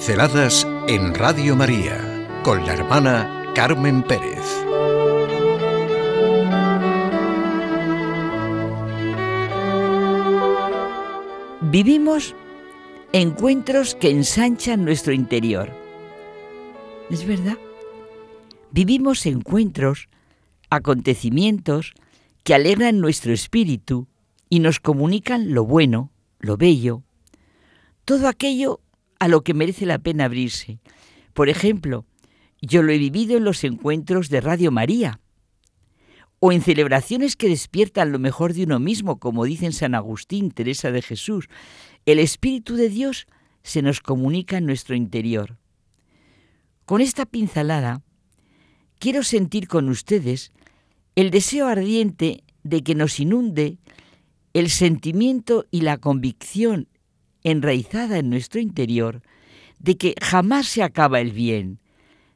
Pinceladas en Radio María con la hermana Carmen Pérez. Vivimos encuentros que ensanchan nuestro interior. ¿Es verdad? Vivimos encuentros, acontecimientos que alegran nuestro espíritu y nos comunican lo bueno, lo bello, todo aquello a lo que merece la pena abrirse. Por ejemplo, yo lo he vivido en los encuentros de Radio María o en celebraciones que despiertan lo mejor de uno mismo, como dicen San Agustín, Teresa de Jesús. El Espíritu de Dios se nos comunica en nuestro interior. Con esta pincelada, quiero sentir con ustedes el deseo ardiente de que nos inunde el sentimiento y la convicción enraizada en nuestro interior de que jamás se acaba el bien,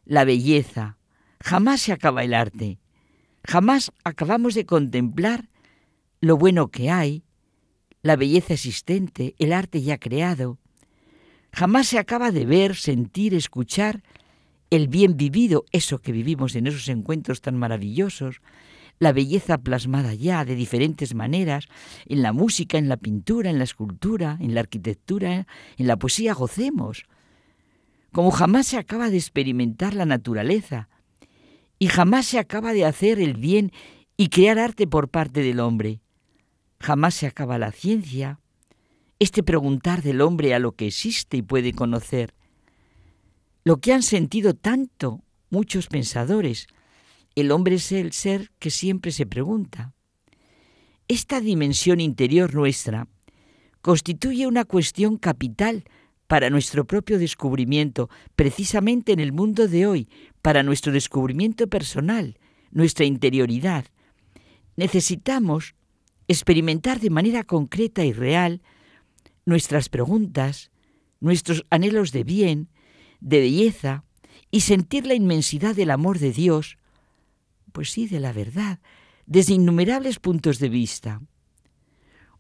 la belleza, jamás se acaba el arte, jamás acabamos de contemplar lo bueno que hay, la belleza existente, el arte ya creado. Jamás se acaba de ver, sentir, escuchar el bien vivido, eso que vivimos en esos encuentros tan maravillosos, la belleza plasmada ya de diferentes maneras, en la música, en la pintura, en la escultura, en la arquitectura, en la poesía, gocemos. Como jamás se acaba de experimentar la naturaleza y jamás se acaba de hacer el bien y crear arte por parte del hombre. Jamás se acaba la ciencia, este preguntar del hombre a lo que existe y puede conocer. Lo que han sentido tanto muchos pensadores, el hombre es el ser que siempre se pregunta. Esta dimensión interior nuestra constituye una cuestión capital para nuestro propio descubrimiento, precisamente en el mundo de hoy, para nuestro descubrimiento personal, nuestra interioridad. Necesitamos experimentar de manera concreta y real nuestras preguntas, nuestros anhelos de bien, de belleza, y sentir la inmensidad del amor de Dios pues sí, de la verdad, desde innumerables puntos de vista.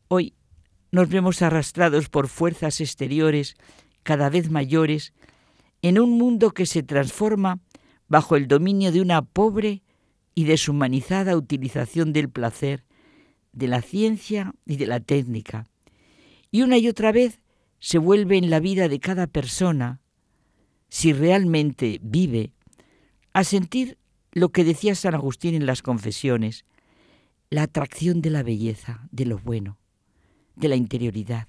Hoy nos vemos arrastrados por fuerzas exteriores cada vez mayores en un mundo que se transforma bajo el dominio de una pobre y deshumanizada utilización del placer, de la ciencia y de la técnica. Y una y otra vez se vuelve en la vida de cada persona, si realmente vive, a sentir lo que decía San Agustín en las confesiones, la atracción de la belleza, de lo bueno, de la interioridad.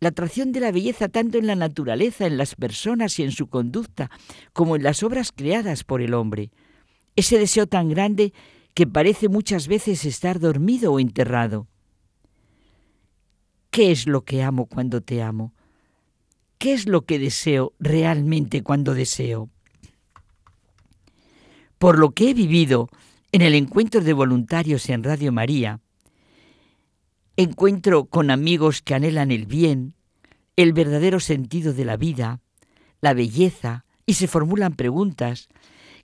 La atracción de la belleza tanto en la naturaleza, en las personas y en su conducta, como en las obras creadas por el hombre. Ese deseo tan grande que parece muchas veces estar dormido o enterrado. ¿Qué es lo que amo cuando te amo? ¿Qué es lo que deseo realmente cuando deseo? Por lo que he vivido en el encuentro de voluntarios en Radio María, encuentro con amigos que anhelan el bien, el verdadero sentido de la vida, la belleza, y se formulan preguntas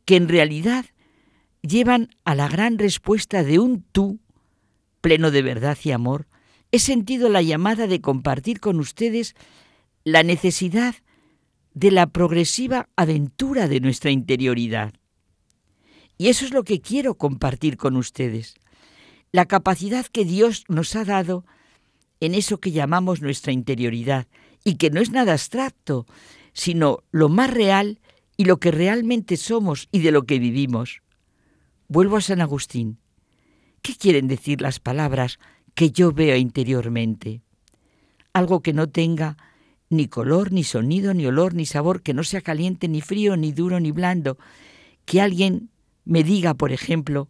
que en realidad llevan a la gran respuesta de un tú pleno de verdad y amor, he sentido la llamada de compartir con ustedes la necesidad de la progresiva aventura de nuestra interioridad. Y eso es lo que quiero compartir con ustedes. La capacidad que Dios nos ha dado en eso que llamamos nuestra interioridad y que no es nada abstracto, sino lo más real y lo que realmente somos y de lo que vivimos. Vuelvo a San Agustín. ¿Qué quieren decir las palabras que yo veo interiormente? Algo que no tenga ni color, ni sonido, ni olor, ni sabor, que no sea caliente, ni frío, ni duro, ni blando, que alguien me diga, por ejemplo,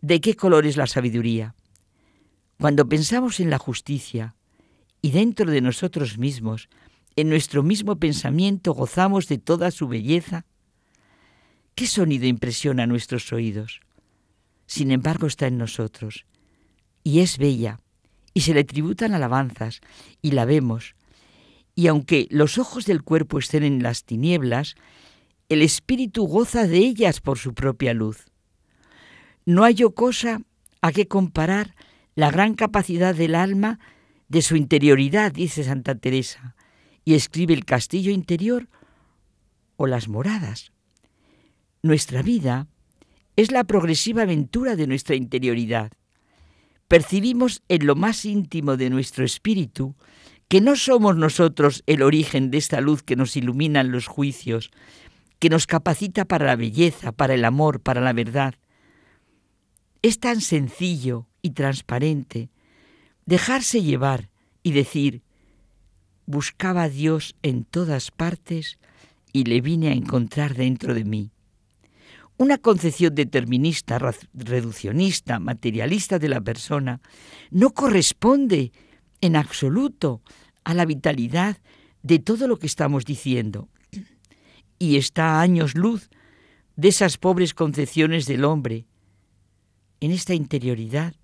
de qué color es la sabiduría. Cuando pensamos en la justicia y dentro de nosotros mismos, en nuestro mismo pensamiento gozamos de toda su belleza, ¿qué sonido impresiona nuestros oídos? Sin embargo está en nosotros y es bella y se le tributan alabanzas y la vemos. Y aunque los ojos del cuerpo estén en las tinieblas, el espíritu goza de ellas por su propia luz. No hay cosa a que comparar la gran capacidad del alma de su interioridad, dice Santa Teresa, y escribe el castillo interior o las moradas. Nuestra vida es la progresiva aventura de nuestra interioridad. Percibimos en lo más íntimo de nuestro espíritu que no somos nosotros el origen de esta luz que nos ilumina en los juicios, que nos capacita para la belleza, para el amor, para la verdad. Es tan sencillo y transparente dejarse llevar y decir, buscaba a Dios en todas partes y le vine a encontrar dentro de mí. Una concepción determinista, reduccionista, materialista de la persona no corresponde en absoluto a la vitalidad de todo lo que estamos diciendo. Y está a años luz de esas pobres concepciones del hombre. En esta interioridad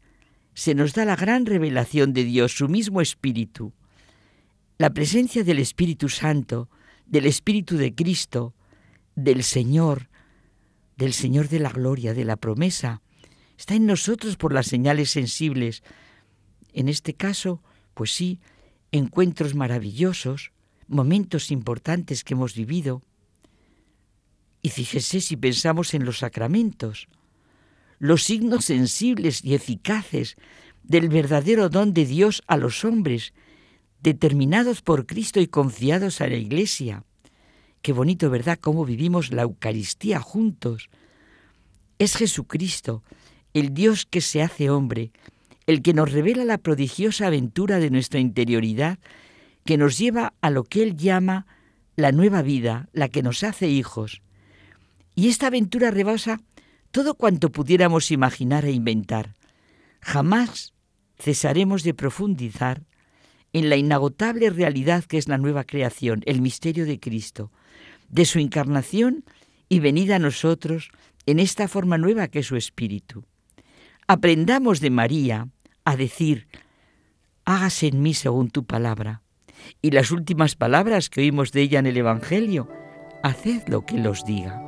se nos da la gran revelación de Dios, su mismo Espíritu. La presencia del Espíritu Santo, del Espíritu de Cristo, del Señor, del Señor de la gloria, de la promesa, está en nosotros por las señales sensibles. En este caso, pues sí, encuentros maravillosos, momentos importantes que hemos vivido. Y fíjese si pensamos en los sacramentos, los signos sensibles y eficaces del verdadero don de Dios a los hombres, determinados por Cristo y confiados a la Iglesia. Qué bonito, ¿verdad?, cómo vivimos la Eucaristía juntos. Es Jesucristo, el Dios que se hace hombre, el que nos revela la prodigiosa aventura de nuestra interioridad, que nos lleva a lo que Él llama la nueva vida, la que nos hace hijos. Y esta aventura rebasa todo cuanto pudiéramos imaginar e inventar. Jamás cesaremos de profundizar en la inagotable realidad que es la nueva creación, el misterio de Cristo, de su encarnación y venida a nosotros en esta forma nueva que es su Espíritu. Aprendamos de María a decir, hágase en mí según tu palabra. Y las últimas palabras que oímos de ella en el Evangelio, haced lo que los diga.